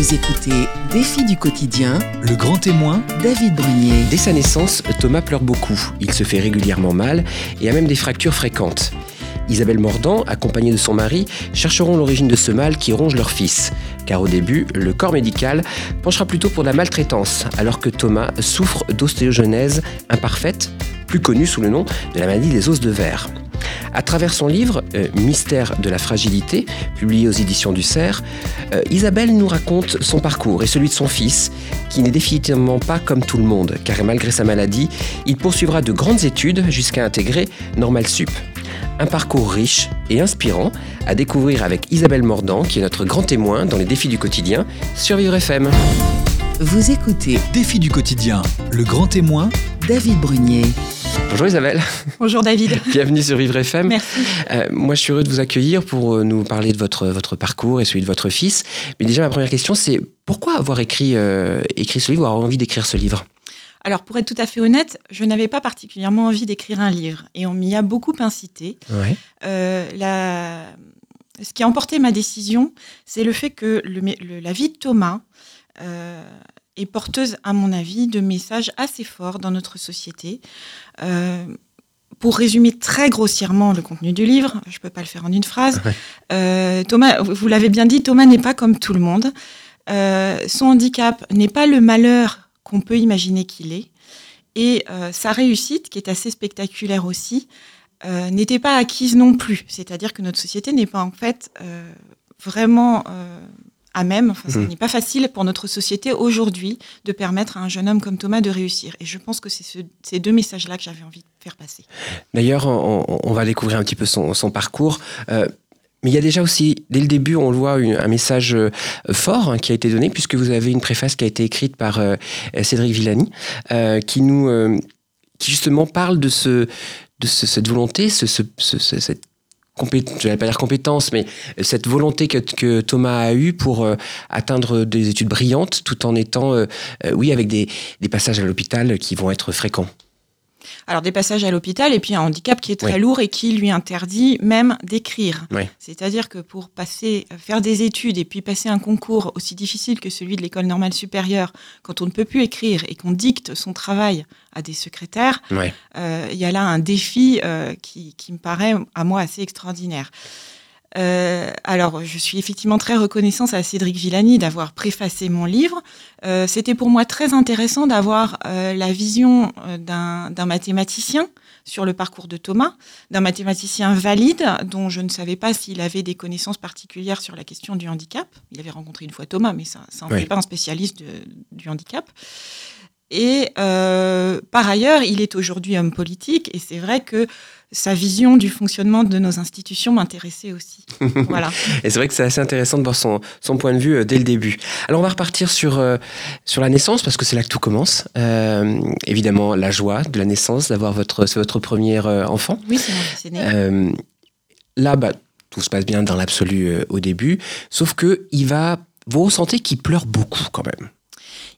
Vous écoutez Défi du quotidien, Le grand témoin, David Brunier. Dès sa naissance, Thomas pleure beaucoup. Il se fait régulièrement mal et a même des fractures fréquentes. Isabelle Mordant, accompagnée de son mari, chercheront l'origine de ce mal qui ronge leur fils. Car au début, le corps médical penchera plutôt pour la maltraitance, alors que Thomas souffre d'ostéogenèse imparfaite, plus connue sous le nom de la maladie des os de verre. À travers son livre euh, Mystère de la fragilité, publié aux éditions du Cerf, euh, Isabelle nous raconte son parcours et celui de son fils, qui n'est définitivement pas comme tout le monde, car malgré sa maladie, il poursuivra de grandes études jusqu'à intégrer Normal Sup. Un parcours riche et inspirant à découvrir avec Isabelle Mordant, qui est notre grand témoin dans les défis du quotidien sur Vivre FM. Vous écoutez défi du quotidien, le grand témoin, David Brunier. Bonjour Isabelle, Bonjour David. bienvenue sur Vivre FM. Merci. Euh, moi, je suis heureux de vous accueillir pour euh, nous parler de votre, votre parcours et celui de votre fils. Mais déjà, ma première question, c'est pourquoi avoir écrit, euh, écrit ce livre, ou avoir envie d'écrire ce livre? Alors pour être tout à fait honnête, je n'avais pas particulièrement envie d'écrire un livre et on m'y a beaucoup incité. ouais. Euh, la... Ce qui a emporté ma décision, c'est le fait que le, le- la vie de Thomas euh, est porteuse, à mon avis, de messages assez forts dans notre société. Euh, pour résumer très grossièrement le contenu du livre, je ne peux pas le faire en une phrase, Ouais. euh, Thomas, vous l'avez bien dit, Thomas n'est pas comme tout le monde. Euh, son handicap n'est pas le malheur qu'on peut imaginer qu'il est. Et sa réussite, qui est assez spectaculaire aussi, n'était pas acquise non plus. C'est-à-dire que notre société n'est pas en fait vraiment à même. Enfin, ce Mhm. n'est pas facile pour notre société aujourd'hui de permettre à un jeune homme comme Thomas de réussir. Et je pense que c'est ce- ces deux messages-là que j'avais envie de faire passer. D'ailleurs, on, va découvrir un petit peu son, son parcours. Euh, mais il y a déjà aussi, dès le début, on le voit, une- un message euh, fort hein, qui a été donné, puisque vous avez une préface qui a été écrite par euh, Cédric Villani, euh, qui nous, qui justement parle de ce, de ce- cette volonté, ce- ce- cette compétence, je vais pas dire compétence, mais cette volonté que, Thomas a eue pour euh, atteindre des études brillantes, tout en étant, euh, euh, oui, avec des passages à l'hôpital qui vont être fréquents. Alors des passages à l'hôpital et puis un handicap qui est très Oui. lourd et qui lui interdit même d'écrire. Oui. C'est-à-dire que pour passer, faire des études et puis passer un concours aussi difficile que celui de l'école normale supérieure, quand on ne peut plus écrire et qu'on dicte son travail à des secrétaires, euh, il y a là un défi euh, qui, qui me paraît à moi assez extraordinaire. Euh, alors, je suis effectivement très reconnaissante à Cédric Villani d'avoir préfacé mon livre. Euh, C'était pour moi très intéressant d'avoir euh, la vision euh, d'un mathématicien sur le parcours de Thomas, d'un mathématicien valide dont je ne savais pas s'il avait des connaissances particulières sur la question du handicap. Il avait rencontré une fois Thomas, mais ça, ça Oui. fait pas un spécialiste de- du handicap. Et euh, par ailleurs, il est aujourd'hui homme politique, et c'est vrai que sa vision du fonctionnement de nos institutions m'intéressait aussi. voilà. Et c'est vrai que c'est assez intéressant de voir son, son point de vue euh, dès le début. Alors on va repartir sur, euh, sur la naissance, parce que c'est là que tout commence. Euh, évidemment, la joie de la naissance, d'avoir votre, votre premier enfant. Oui, c'est mon. Euh, là, bah, tout se passe bien dans l'absolu au début, sauf que il va, vous ressentez qu'il pleure beaucoup quand même.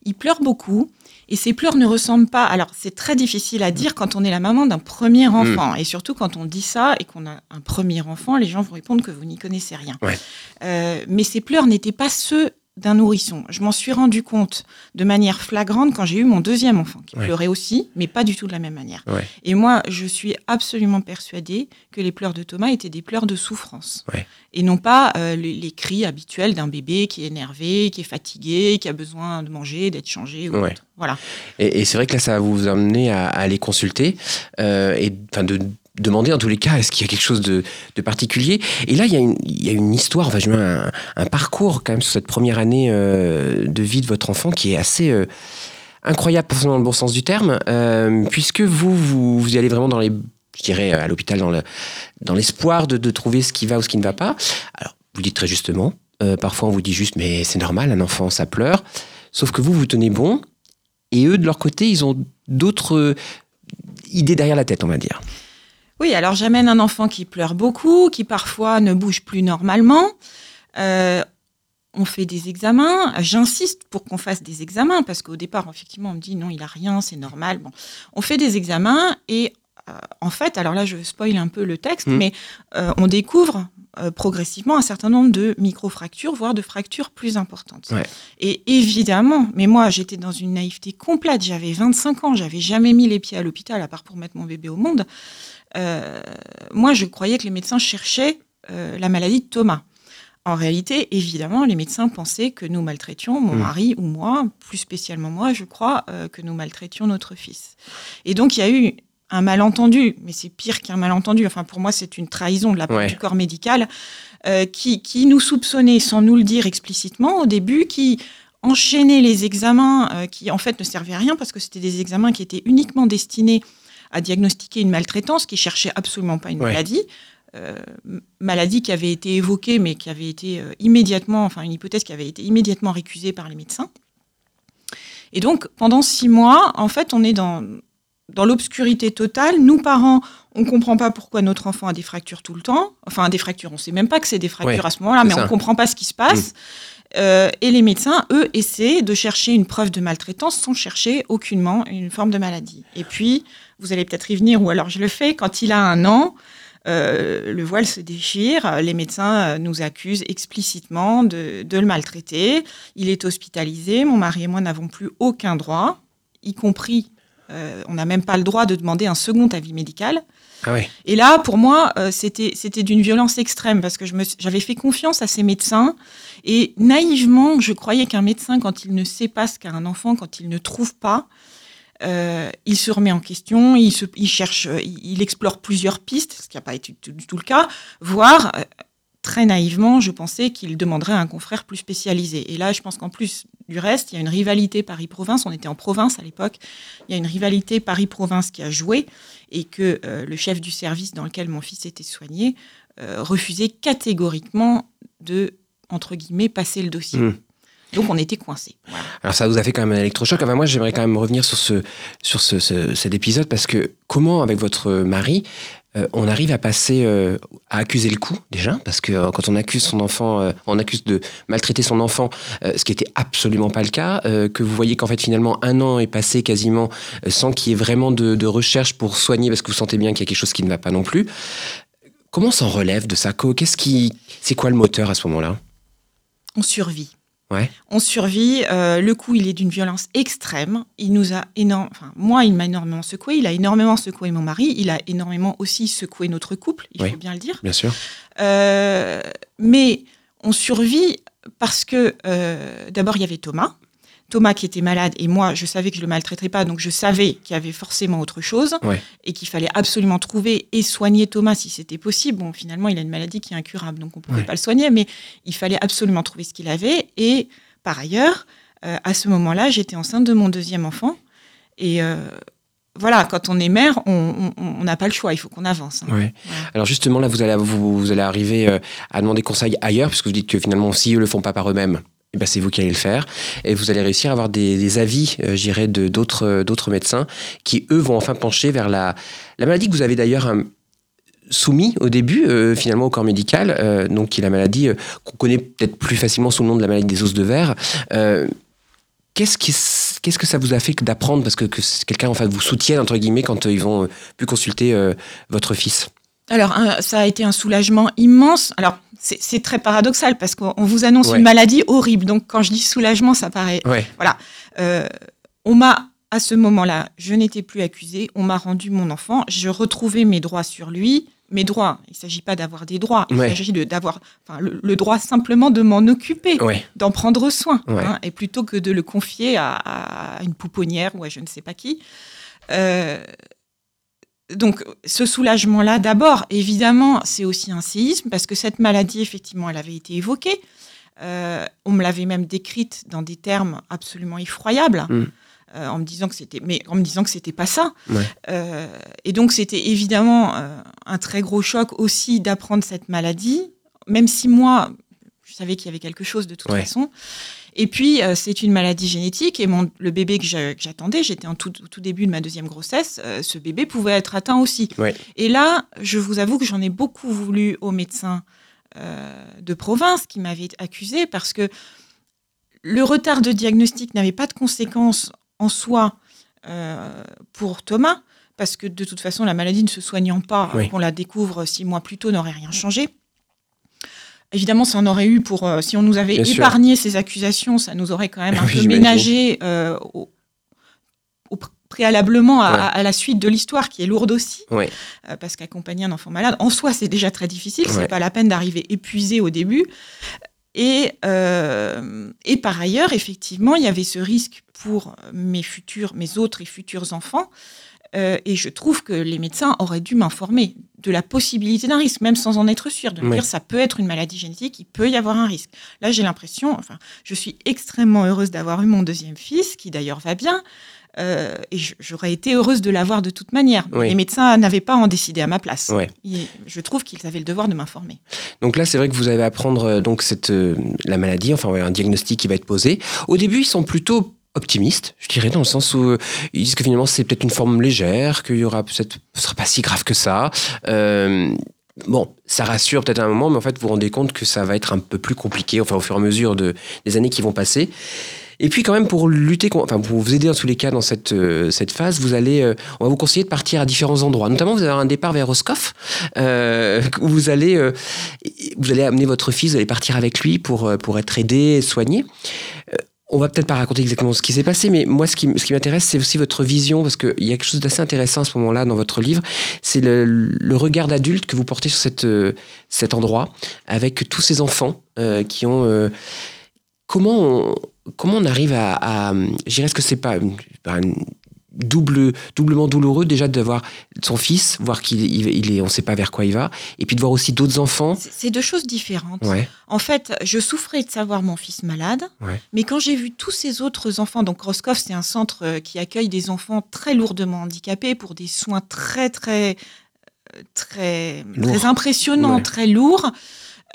Il pleure beaucoup et ses pleurs ne ressemblent pas. Alors, c'est très difficile à dire quand on est la maman d'un premier enfant. Et surtout, quand on dit ça et qu'on a un premier enfant, les gens vont répondre que vous n'y connaissez rien. Ouais. Euh, mais ces pleurs n'étaient pas ceux d'un nourrisson. Je m'en suis rendu compte de manière flagrante quand j'ai eu mon deuxième enfant, qui Ouais. pleurait aussi, mais pas du tout de la même manière. Ouais. Et moi, je suis absolument persuadée que les pleurs de Thomas étaient des pleurs de souffrance. Ouais. Et non pas euh, les, les cris habituels d'un bébé qui est énervé, qui est fatigué, qui a besoin de manger, d'être changé. Ou Ouais. autre. Voilà. Et, et c'est vrai que là, ça va vous amener à, à aller consulter euh, et enfin de demander en tous les cas est-ce qu'il y a quelque chose de, particulier? Et là, il y a une, histoire, enfin, je veux un, un parcours quand même sur cette première année euh, de vie de votre enfant qui est assez euh, incroyable, pas dans le bon sens du terme, euh, puisque vous, vous, vous y allez vraiment dans les, je dirais, à l'hôpital dans le, dans l'espoir de, de trouver ce qui va ou ce qui ne va pas. Alors, vous dites très justement, euh, parfois on vous dit juste, mais c'est normal, un enfant, ça pleure. Sauf que vous, vous tenez bon, et eux, de leur côté, ils ont d'autres idées derrière la tête, on va dire. Oui, alors j'amène un enfant qui pleure beaucoup, qui parfois ne bouge plus normalement. Euh, on fait des examens. J'insiste pour qu'on fasse des examens parce qu'au départ, effectivement, on me dit non, il a rien, c'est normal. Bon, on fait des examens et euh, en fait, alors là, je spoil un peu le texte, Mhm. mais euh, on découvre euh, progressivement un certain nombre de micro-fractures, voire de fractures plus importantes. Ouais. Et évidemment, mais moi j'étais dans une naïveté complète, j'avais 25 ans, j'avais jamais mis les pieds à l'hôpital à part pour mettre mon bébé au monde. Euh, moi je croyais que les médecins cherchaient euh, la maladie de Thomas. En réalité, évidemment, les médecins pensaient que nous maltraitions, mon Mm. mari ou moi, plus spécialement moi, je crois, euh, que nous maltraitions notre fils. Et donc, il y a eu un malentendu, mais c'est pire qu'un malentendu. Enfin, pour moi, c'est une trahison de la part Ouais. du corps médical euh, qui, qui nous soupçonnait, sans nous le dire explicitement au début, qui enchaînait les examens euh, qui, en fait, ne servaient à rien parce que c'était des examens qui étaient uniquement destinés à diagnostiquer une maltraitance, qui cherchait absolument pas une Ouais. maladie. Euh, maladie qui avait été évoquée, mais qui avait été euh, immédiatement, enfin une hypothèse qui avait été immédiatement récusée par les médecins. Et donc, pendant six mois, en fait, on est dans, dans l'obscurité totale. Nous, parents, on ne comprend pas pourquoi notre enfant a des fractures tout le temps. Enfin, des fractures, on ne sait même pas que c'est des fractures Ouais, à ce moment-là, mais on ne comprend pas ce qui se passe. Euh, et les médecins, eux, essaient de chercher une preuve de maltraitance sans chercher aucunement une forme de maladie. Et puis, vous allez peut-être y venir, ou alors je le fais, quand il a un an, euh, le voile se déchire, les médecins euh, nous accusent explicitement de, de le maltraiter. Il est hospitalisé, mon mari et moi n'avons plus aucun droit, y compris, euh, on n'a même pas le droit de demander un second avis médical. Ah. Et là, pour moi, euh, c'était d'une violence extrême parce que j'avais fait confiance à ces médecins et naïvement, je croyais qu'un médecin, quand il ne sait pas ce qu'a un enfant, quand il ne trouve pas, euh, il se remet en question, il, cherche, il, explore plusieurs pistes, ce qui n'a pas été du tout le cas, voire euh, très naïvement, je pensais qu'il demanderait à un confrère plus spécialisé. Et là, je pense qu'en plus du reste, il y a une rivalité Paris-Province. On était en province à l'époque. Il y a une rivalité Paris-Province qui a joué et que euh, le chef du service dans lequel mon fils était soigné refusait catégoriquement de, entre guillemets, passer le dossier. Mm. Donc on était coincés. Alors ça vous a fait quand même un électrochoc. Enfin, moi, j'aimerais quand même revenir sur, ce, sur ce, ce- cet épisode parce que comment, avec votre mari, euh, on arrive à passer euh, à accuser le coup déjà? Parce que euh, quand on accuse son enfant, on accuse de maltraiter son enfant, ce qui était absolument pas le cas, que vous voyez qu'en fait finalement un an est passé quasiment sans qu'il y ait vraiment de, de recherche pour soigner parce que vous sentez bien qu'il y a quelque chose qui ne va pas non plus. Comment s'en relève de ça? Qu'est-ce qui, c'est quoi le moteur à ce moment-là? On survit. Ouais. On survit. euh, le coup, il est d'une violence extrême. Il nous a énorme. Enfin, moi, il m'a énormément secoué. Il a énormément secoué mon mari. Il a énormément aussi secoué notre couple. Il Oui. faut bien le dire. Bien sûr. Euh, mais on survit parce que euh, d'abord il y avait Thomas. Thomas qui était malade et moi je savais que je le maltraiterais pas donc je savais qu'il y avait forcément autre chose Ouais. et qu'il fallait absolument trouver et soigner Thomas si c'était possible. Bon finalement il a une maladie qui est incurable donc on pouvait Ouais. pas le soigner mais il fallait absolument trouver ce qu'il avait et par ailleurs euh, à ce moment-là j'étais enceinte de mon deuxième enfant et euh, voilà quand on est mère on n'a pas le choix il faut qu'on avance. hein. Ouais. Alors justement, là, vous allez, vous, vous allez arriver euh, à demander conseil ailleurs, puisque vous dites que finalement, si eux le font pas par eux-mêmes, ben, c'est vous qui allez le faire. Et vous allez réussir à avoir des, avis, euh, d'autres euh, d'autres médecins qui, eux, vont enfin pencher vers la, la maladie que vous avez d'ailleurs euh, soumis au début, euh, finalement, au corps médical, euh, donc qui est la maladie qu'on connaît peut-être plus facilement sous le nom de la maladie des os de verre. Qu'est-ce qu'est-ce que ça vous a fait d'apprendre? Parce que, que quelqu'un enfin vous soutienne entre guillemets quand ils vont plus consulter votre fils Alors, ça a été un soulagement immense. Alors, c'est très paradoxal parce qu'on on vous annonce Ouais. une maladie horrible. Donc, quand je dis soulagement, ça paraît. Ouais. Euh, on m'a, à ce moment-là, je n'étais plus accusée. On m'a rendu mon enfant. Je retrouvais mes droits sur lui. Mes droits, il ne s'agit pas d'avoir des droits. Il Ouais. s'agit de- d'avoir enfin, le, le droit simplement de m'en occuper, d'en prendre soin. Hein, et plutôt que de le confier à, à une pouponnière ou à je ne sais pas qui. Euh, donc, ce soulagement-là, d'abord, évidemment, c'est aussi un séisme, parce que cette maladie, effectivement, elle avait été évoquée. Euh, on me l'avait même décrite dans des termes absolument effroyables, Mm. euh, en me disant que c'était, mais en me disant que c'était pas ça. Ouais. Euh, et donc, c'était évidemment un très gros choc aussi d'apprendre cette maladie, même si moi, je savais qu'il y avait quelque chose de toute Ouais. façon. Et puis, euh, c'est une maladie génétique. Et mon, le bébé que j'a- que j'attendais, j'étais en tout, au tout début de ma deuxième grossesse, euh, ce bébé pouvait être atteint aussi. Ouais. Et là, je vous avoue que j'en ai beaucoup voulu aux médecins euh, de province qui m'avaient accusé parce que le retard de diagnostic n'avait pas de conséquences en soi pour Thomas, parce que de toute façon, la maladie ne se soignant pas, Oui. qu'on la découvre six mois plus tôt n'aurait rien changé. Évidemment, ça en aurait eu pour. euh, si on nous avait Bien sûr. épargné ces accusations, ça nous aurait quand même un Oui, peu ménagé euh, au, au pr- préalablement à, Ouais. à la suite de l'histoire, qui est lourde aussi. Ouais. Euh, parce qu'accompagner un enfant malade, en soi, c'est déjà très difficile. Ouais. C'est pas la peine d'arriver épuisé au début. Et, et par ailleurs, effectivement, il y avait ce risque pour mes futurs, mes autres et futurs enfants. Et je trouve que les médecins auraient dû m'informer de la possibilité d'un risque, même sans en être sûr, de me dire ça peut être une maladie génétique, il peut y avoir un risque. Là, j'ai l'impression, enfin, je suis extrêmement heureuse d'avoir eu mon deuxième fils, qui d'ailleurs va bien, euh, et j'aurais été heureuse de l'avoir de toute manière. Oui. Les médecins n'avaient pas à en décider à ma place. Ouais. Et je trouve qu'ils avaient le devoir de m'informer. Donc là, c'est vrai que vous allez apprendre euh, donc cette euh, la maladie, enfin ouais, un diagnostic qui va être posé. Au début, ils sont plutôt optimistes, je dirais, dans le sens où euh, ils disent que finalement c'est peut-être une forme légère, qu'il y aura peut-être, ce sera pas si grave que ça. Euh, Bon, ça rassure peut-être à un moment, mais en fait, vous vous rendez compte que ça va être un peu plus compliqué, enfin, au fur et à mesure de, des années qui vont passer. Et puis, quand même, pour lutter, enfin, pour vous aider dans tous les cas dans cette, euh, cette phase, vous allez, euh, on va vous conseiller de partir à différents endroits. Notamment, vous avez un départ vers Roscoff, euh, où vous allez, euh, vous allez amener votre fils, vous allez partir avec lui pour, pour être aidé, soigné. On va peut-être pas raconter exactement ce qui s'est passé, mais moi, ce qui, ce m'intéresse, c'est aussi votre vision, parce qu'il y a quelque chose d'assez intéressant à ce moment-là dans votre livre. C'est le, regard d'adulte que vous portez sur euh, cet endroit, avec tous ces enfants euh, qui ont. euh, comment, on, comment on arrive à. à je dirais, est-ce que c'est pas, pas une double, doublement douloureux déjà d'avoir son fils, voir qu'il il, il est, on sait pas vers quoi il va, et puis de voir aussi d'autres enfants. C'est deux choses différentes. Ouais, En fait, je souffrais de savoir mon fils malade, Ouais. mais quand j'ai vu tous ces autres enfants, donc Roscoff, c'est un centre euh, qui accueille des enfants très lourdement handicapés pour des soins très, très, euh, très, Lourd. très impressionnants, Ouais. très lourds.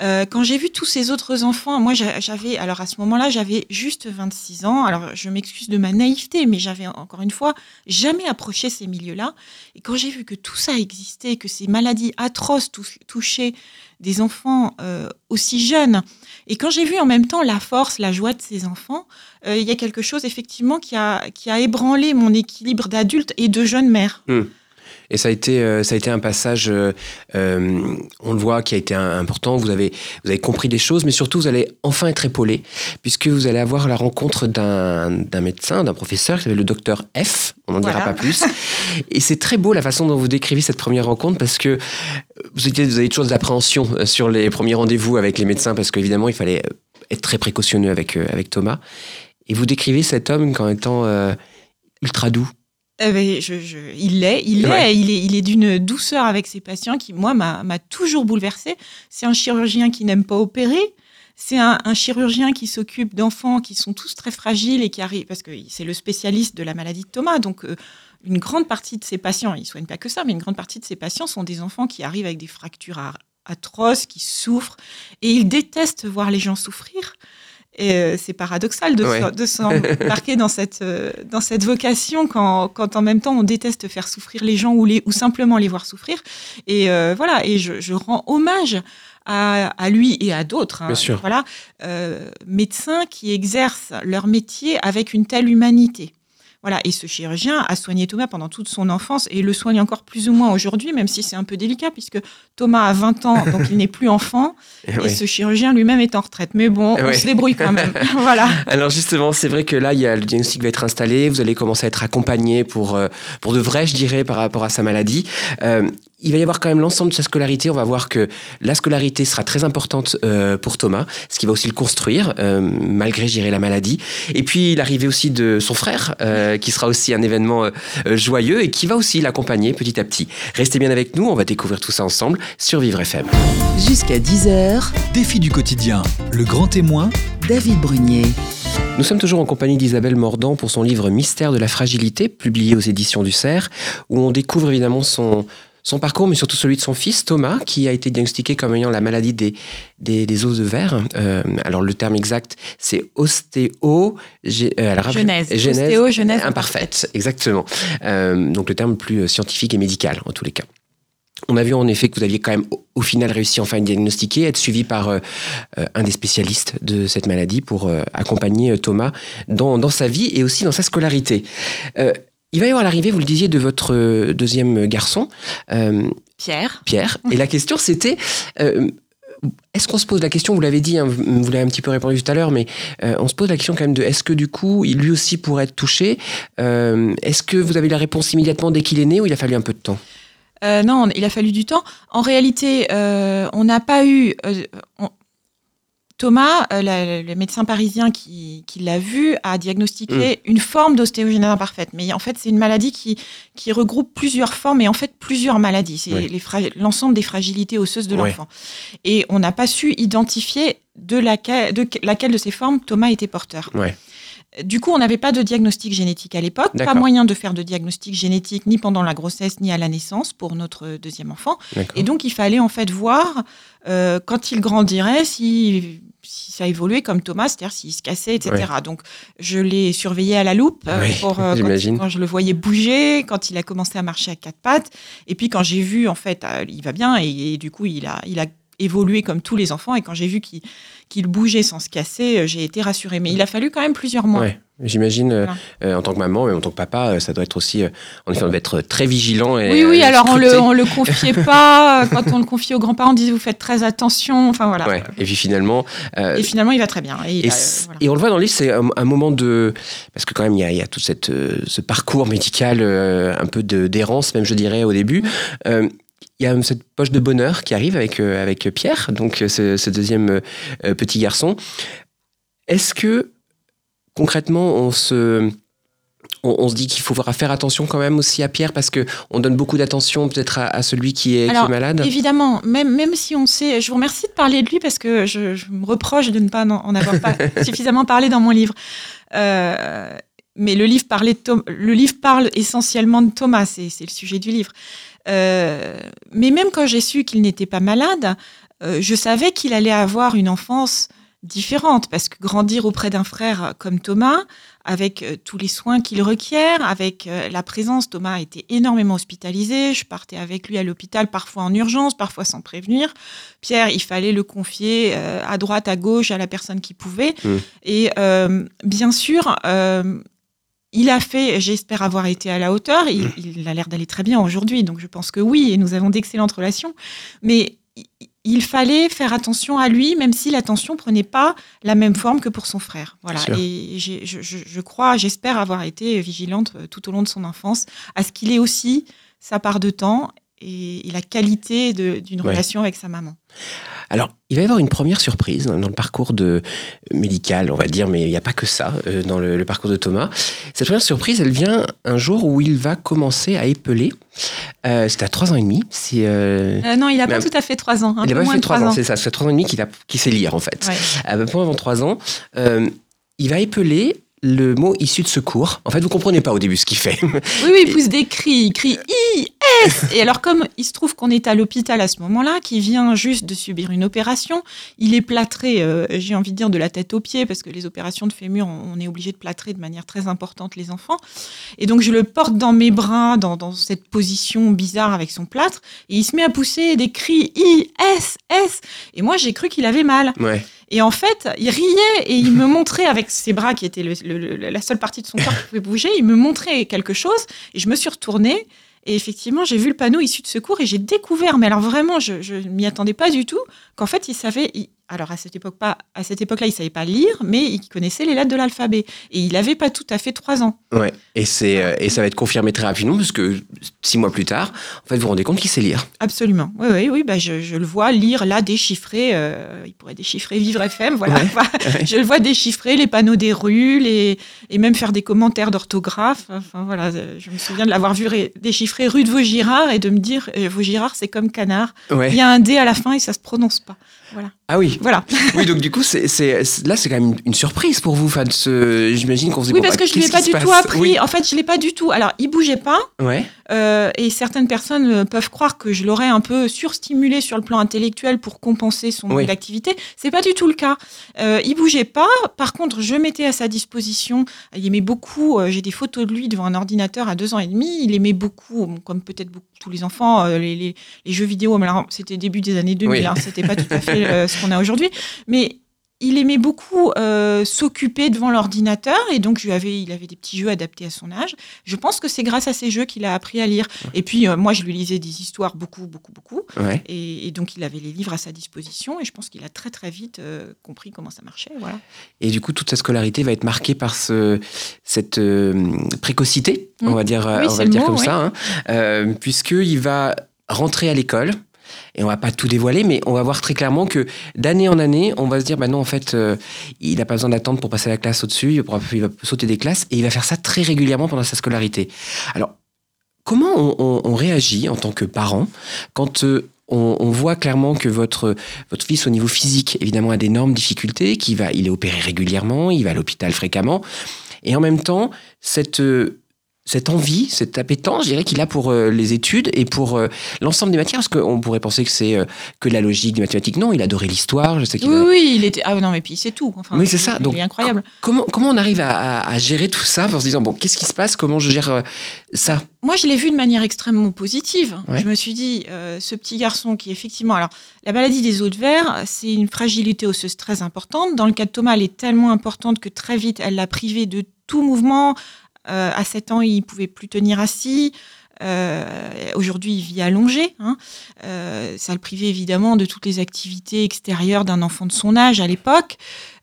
Euh, quand j'ai vu tous ces autres enfants, moi j'a- j'avais, alors à ce moment-là, j'avais juste 26 ans. Alors je m'excuse de ma naïveté, mais j'avais encore une fois jamais approché ces milieux-là. Et quand j'ai vu que tout ça existait, que ces maladies atroces tou- touchaient des enfants euh, aussi jeunes, et quand j'ai vu en même temps la force, la joie de ces enfants, euh, il y a quelque chose effectivement qui a, qui a ébranlé mon équilibre d'adulte et de jeune mère. Et ça a été, euh, ça a été un passage, euh, euh, on le voit, qui a été important. Vous avez, vous avez compris des choses, mais surtout, vous allez enfin être épaulé, puisque vous allez avoir la rencontre d'un médecin, d'un professeur, qui s'appelle le docteur F. On n'en dira pas plus. Et c'est très beau la façon dont vous décrivez cette première rencontre, parce que vous, étiez, vous avez toujours de l'appréhension euh, sur les premiers rendez-vous avec les médecins, parce qu'évidemment, il fallait être très précautionneux avec, avec Thomas. Et vous décrivez cet homme comme étant euh, ultra doux. Eh ben, je, je- il l'est, il l'est, Ouais. il est, il est d'une douceur avec ses patients qui, moi, m'a toujours bouleversée. C'est un chirurgien qui n'aime pas opérer. C'est un, un chirurgien qui s'occupe d'enfants qui sont tous très fragiles et qui arrivent, parce que c'est le spécialiste de la maladie de Thomas. Donc, euh, une grande partie de ses patients, il ne soigne pas que ça, mais une grande partie de ses patients sont des enfants qui arrivent avec des fractures atroces, qui souffrent. Et il déteste voir les gens souffrir. Et euh, c'est paradoxal de, Ouais. se- de s'embarquer dans cette, euh, dans cette vocation quand, quand en même temps on déteste faire souffrir les gens ou, les, ou simplement les voir souffrir. Et euh, voilà, et je, je rends hommage à, à lui et à d'autres, hein, voilà, euh, médecins qui exercent leur métier avec une telle humanité. Voilà, et ce chirurgien a soigné Thomas pendant toute son enfance et le soigne encore plus ou moins aujourd'hui, même si c'est un peu délicat, puisque Thomas a 20 ans, donc il n'est plus enfant, Et et ce chirurgien lui-même est en retraite. Mais bon, on Ouais. se débrouille quand même. voilà. Alors justement, c'est vrai que là, il y a, le diagnostic va être installé, vous allez commencer à être accompagné pour, euh, pour de vrai, je dirais, par rapport à sa maladie. Euh, il va y avoir quand même l'ensemble de sa scolarité. On va voir que la scolarité sera très importante euh, pour Thomas, ce qui va aussi le construire, euh, malgré, dirais, la maladie. Et puis l'arrivée aussi de son frère, euh, qui sera aussi un événement joyeux et qui va aussi l'accompagner petit à petit. Restez bien avec nous, on va découvrir tout ça ensemble sur Vivre FM. Jusqu'à 10h, Défi du quotidien, le grand témoin, David Brunier. Nous sommes toujours en compagnie d'Isabelle Mordant pour son livre Mystère de la fragilité, publié aux éditions du Cerf, où on découvre évidemment son, son parcours, mais surtout celui de son fils Thomas, qui a été diagnostiqué comme ayant la maladie des, des, des os de verre. Euh, alors le terme exact, c'est ostéo... gé- euh, alors, Genèse. genèse Ostéo, genèse imparfaite, exactement. Euh, donc le terme plus scientifique et médical, en tous les cas. On a vu en effet que vous aviez quand même au, au final réussi enfin à diagnostiquer, être suivi par un des spécialistes de cette maladie pour accompagner Thomas dans, dans sa vie et aussi dans sa scolarité. Il va y avoir l'arrivée, vous le disiez, de votre euh, deuxième garçon, euh, Pierre. Pierre. Et la question c'était, euh, est-ce qu'on se pose la question, vous l'avez dit, hein, vous l'avez un petit peu répondu tout à l'heure, mais euh, on se pose la question quand même de est-ce que du coup, lui aussi pourrait être touché euh, Est-ce que vous avez la réponse immédiatement dès qu'il est né ou il a fallu un peu de temps? Euh, non, il a fallu du temps. En réalité, euh, on n'a pas eu. Euh, on- Thomas, euh, la- le médecin parisien qui, qui l'a vu, a diagnostiqué une forme d'ostéogenèse imparfaite. Mais en fait, c'est une maladie qui, qui regroupe plusieurs formes et en fait plusieurs maladies. C'est Oui. l'ensemble des fragilités osseuses de l'enfant. Et on n'a pas su identifier de laquelle, de laquelle de ces formes Thomas était porteur. Du coup, on n'avait pas de diagnostic génétique à l'époque, pas moyen de faire de diagnostic génétique ni pendant la grossesse ni à la naissance pour notre deuxième enfant. Et donc, il fallait en fait voir euh, quand il grandirait si, si ça évoluait comme Thomas, c'est-à-dire s'il se cassait, etc. Donc, je l'ai surveillé à la loupe euh, Oui, pour, euh, quand, je le voyais bouger, quand il a commencé à marcher à quatre pattes. Et puis, quand j'ai vu, en fait, euh, il va bien et, et du coup, il a, il a évolué comme tous les enfants. Et quand j'ai vu qu'il bougeait sans se casser, euh, j'ai été rassurée. Mais il a fallu quand même plusieurs mois. Ouais, j'imagine, euh, Voilà. euh, en tant que maman, mais en tant que papa, ça doit être aussi, euh, en effet, on doit être très vigilant. Et, Oui, oui, alors on le, on le confiait pas. Quand on le confiait aux grands-parents, on disait vous faites très attention. Enfin voilà. Ouais. Et puis finalement, euh, Et finalement, il va très bien. Et, Et, a- voilà. et on le voit dans le livre, c'est un, un moment de. Parce que quand même, il y a, il y a tout cette, ce parcours médical, un peu de- d'errance, même je dirais, au début. Il y a cette poche de bonheur qui arrive avec, euh, avec Pierre, donc euh, ce, ce deuxième euh, petit garçon. Est-ce que concrètement, on se. On, on se dit qu'il faut faire attention quand même aussi à Pierre parce que on donne beaucoup d'attention peut-être à, à celui qui est, qui Alors, est malade? Évidemment, même, même si on sait, je vous remercie de parler de lui parce que je, je me reproche de ne pas en en avoir pas suffisamment parlé dans mon livre. Euh, mais le livre, parlait de le livre parle essentiellement de Thomas, c'est c'est le sujet du livre. Euh, mais même quand j'ai su qu'il n'était pas malade, euh, je savais qu'il allait avoir une enfance différente parce que grandir auprès d'un frère comme Thomas, avec euh, tous les soins qu'il requiert, avec la présence, Thomas a été énormément hospitalisé. Je partais avec lui à l'hôpital, parfois en urgence, parfois sans prévenir. Pierre, il fallait le confier à droite, à gauche, à la personne qui pouvait. Mm. Et bien sûr, il a fait, j'espère avoir été à la hauteur. Il, il a l'air d'aller très bien aujourd'hui, donc je pense que oui, et nous avons d'excellentes relations. Mais il- fallait faire attention à lui, même si l'attention prenait pas la même forme que pour son frère. Voilà. Et j'ai- je, je- je crois, j'espère avoir été vigilante euh, tout au long de son enfance à ce qu'il ait aussi sa part de temps et, et la qualité d'une Ouais. relation avec sa maman. Alors, il va y avoir une première surprise dans le parcours de médical, on va dire, mais il n'y a pas que ça euh, dans le, le parcours de Thomas. Cette première surprise, elle vient un jour où il va commencer à épeler. Euh, C'était à trois ans et demi. C'est, euh, Euh, non, il n'a pas tout à fait trois ans. Un il a peu pas fait de trois trois ans, c'est ça. Ça fait trois ans et demi qu'il a- qu'il sait lire en fait. Ouais. Peu avant trois ans, il va épeler le mot issu de secours. En fait, vous comprenez pas au début ce qu'il fait. Oui, oui, il pousse des cris, il crie I, S. Et alors, comme il se trouve qu'on est à l'hôpital à ce moment-là, qui vient juste de subir une opération, il est plâtré, euh, j'ai envie de dire, de la tête aux pieds, parce que les opérations de fémur, on on est obligé de plâtrer de manière très importante les enfants. Et donc, je le porte dans mes bras, dans, dans cette position bizarre avec son plâtre, et il se met à pousser des cris I, S, S. Et moi, j'ai cru qu'il avait mal. ouais. Et en fait, il riait et il me montrait avec ses bras, qui étaient la seule partie de son corps qui pouvait bouger, il me montrait quelque chose et je me suis retournée. Et effectivement, j'ai vu le panneau issu de secours et j'ai découvert, mais alors vraiment, je, je m'y attendais pas du tout, qu'en fait, il savait. Alors à cette époque pas, à cette époque-là, il savait pas lire, mais il connaissait les lettres de l'alphabet et il avait pas tout à fait trois ans. Ouais. Et, c'est, euh, et ça va être confirmé très rapidement parce que six mois plus tard, en fait, vous vous rendez compte qu'il sait lire. Absolument. Oui, oui, oui. Bah, je, je le vois lire là, déchiffrer. euh, il pourrait déchiffrer Vivre FM, voilà. Ouais. Enfin, Je le vois déchiffrer les panneaux des rues, les, et même faire des commentaires d'orthographe. Enfin voilà, euh, je me souviens de l'avoir vu déchiffrer rue de Vaugirard et de me dire Vaugirard, c'est comme canard. Ouais. Il y a un D à la fin et ça se prononce pas. Voilà. Ah oui. Voilà. Oui, donc du coup, c'est, c'est- là, c'est quand même une surprise pour vous. Enfin, de ce, j'imagine qu'on se dit, Oui, bon, parce bah, que je ne lui ai qu'est-ce pas du tout appris. Oui. En fait, je l'ai pas du tout. Alors, il bougeait pas. Ouais. Euh, et certaines personnes euh, peuvent croire que je l'aurais un peu surstimulé sur le plan intellectuel pour compenser son Oui. manque d'activité. C'est pas du tout le cas. Euh, il bougeait pas. Par contre, je mettais à sa disposition. Il aimait beaucoup. euh, J'ai des photos de lui devant un ordinateur à deux ans et demi. Il aimait beaucoup, comme peut-être beaucoup tous les enfants, les, les- les jeux vidéo. C'était début des années 2000. Oui. hein, C'était pas tout à fait euh, ce qu'on a aujourd'hui. Mais il aimait beaucoup euh, s'occuper devant l'ordinateur et donc il avait, il avait des petits jeux adaptés à son âge. Je pense que c'est grâce à ces jeux qu'il a appris à lire. Et puis euh, moi, je lui lisais des histoires beaucoup, beaucoup, beaucoup. Ouais. Et, et donc il avait les livres à sa disposition et je pense qu'il a très, très vite euh, compris comment ça marchait. Voilà. Et du coup, toute sa scolarité va être marquée par ce, cette précocité, on Mm. va dire, Oui, on va le dire mot, comme ouais. ça, hein, puisqu'il va rentrer à l'école. Et on va pas tout dévoiler, mais on va voir très clairement que d'année en année, on va se dire, bah non, en fait, euh, il n'a pas besoin d'attendre pour passer la classe au-dessus, il va sauter des classes, et il va faire ça très régulièrement pendant sa scolarité. Alors, comment on, réagit en tant que parent quand euh, on, on voit clairement que votre, votre fils, au niveau physique, évidemment, a d'énormes difficultés, qu'il va, il est opéré régulièrement, il va à l'hôpital fréquemment, et en même temps, cette, euh, cette envie, cette appétence, je dirais qu'il a pour euh, les études et pour euh, l'ensemble des matières, parce qu'on pourrait penser que c'est euh, que la logique, des mathématiques. Non, il adorait l'histoire, je sais qu'il Oui, a- oui, il était. Ah non, mais puis c'est tout. Enfin, Oui, c'est il- ça. Il Donc, est incroyable. Comment, comment on arrive à, à- à gérer tout ça en se disant, bon, qu'est-ce qui se passe? Comment je gère ça? Moi, je l'ai vu de manière extrêmement positive. Ouais. Je me suis dit, ce petit garçon qui, effectivement, alors, la maladie des os de verre, c'est une fragilité osseuse très importante. Dans le cas de Thomas, elle est tellement importante que très vite, elle l'a privé de tout mouvement. Euh, à 7 ans, il pouvait plus tenir assis. Euh, Aujourd'hui, il vit allongé. Hein. Euh, ça le privait évidemment de toutes les activités extérieures d'un enfant de son âge à l'époque,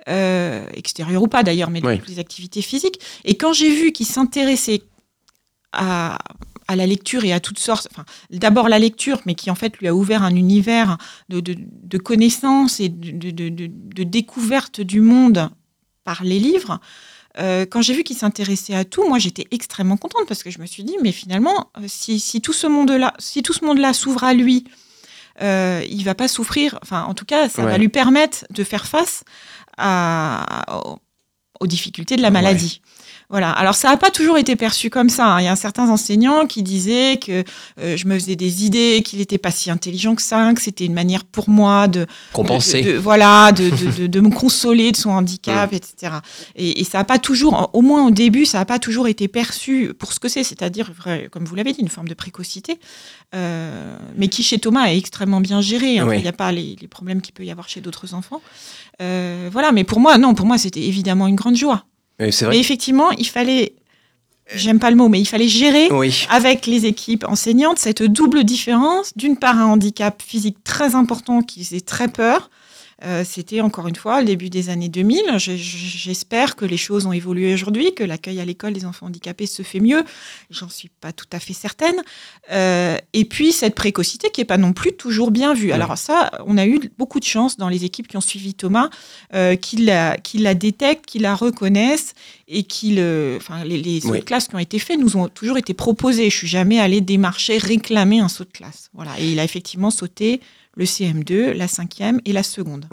euh, extérieures ou pas d'ailleurs, mais de Oui. toutes les activités physiques. Et quand j'ai vu qu'il s'intéressait à, à la lecture et à toutes sortes, enfin, d'abord la lecture, mais qui en fait lui a ouvert un univers de, de, de connaissances et de, de, de, de découverte du monde par les livres. Euh, quand j'ai vu qu'il s'intéressait à tout, moi j'étais extrêmement contente parce que je me suis dit, mais finalement, euh, si, si tout ce monde-là, si tout ce monde-là s'ouvre à lui, euh, il va pas souffrir. Enfin, en tout cas, ça Ouais. va lui permettre de faire face à, aux difficultés de la maladie. Voilà. Alors, ça n'a pas toujours été perçu comme ça. hein. Il y a certains enseignants qui disaient que euh, je me faisais des idées, qu'il n'était pas si intelligent que ça, que c'était une manière pour moi de, Compenser de- de- voilà, de, me consoler de son handicap, etc. Et, et ça n'a pas toujours, au moins au début, ça n'a pas toujours été perçu pour ce que c'est, c'est-à-dire, comme vous l'avez dit, une forme de précocité, euh, mais qui chez Thomas est extrêmement bien gérée. hein. Oui. Il n'y a pas les, les problèmes qu'il peut y avoir chez d'autres enfants. Euh, voilà, mais pour moi, non, pour moi, c'était évidemment une grande joie. Mais effectivement, il fallait, j'aime pas le mot, mais il fallait gérer Oui. avec les équipes enseignantes cette double différence. D'une part, un handicap physique très important qui faisait très peur. Euh, C'était encore une fois le début des années 2000. Je- je- J'espère que les choses ont évolué aujourd'hui, que l'accueil à l'école des enfants handicapés se fait mieux. J'en suis pas tout à fait certaine. Euh, et puis cette précocité qui est pas non plus toujours bien vue. Alors ça, on a eu beaucoup de chance dans les équipes qui ont suivi Thomas, euh, qui la, qui la détectent, qui la reconnaissent et qui le, enfin les, les sauts Oui. de classe qui ont été faits nous ont toujours été proposés. Je suis jamais allée démarcher, réclamer un saut de classe. Voilà. Et il a effectivement sauté le CM2, la cinquième et la seconde.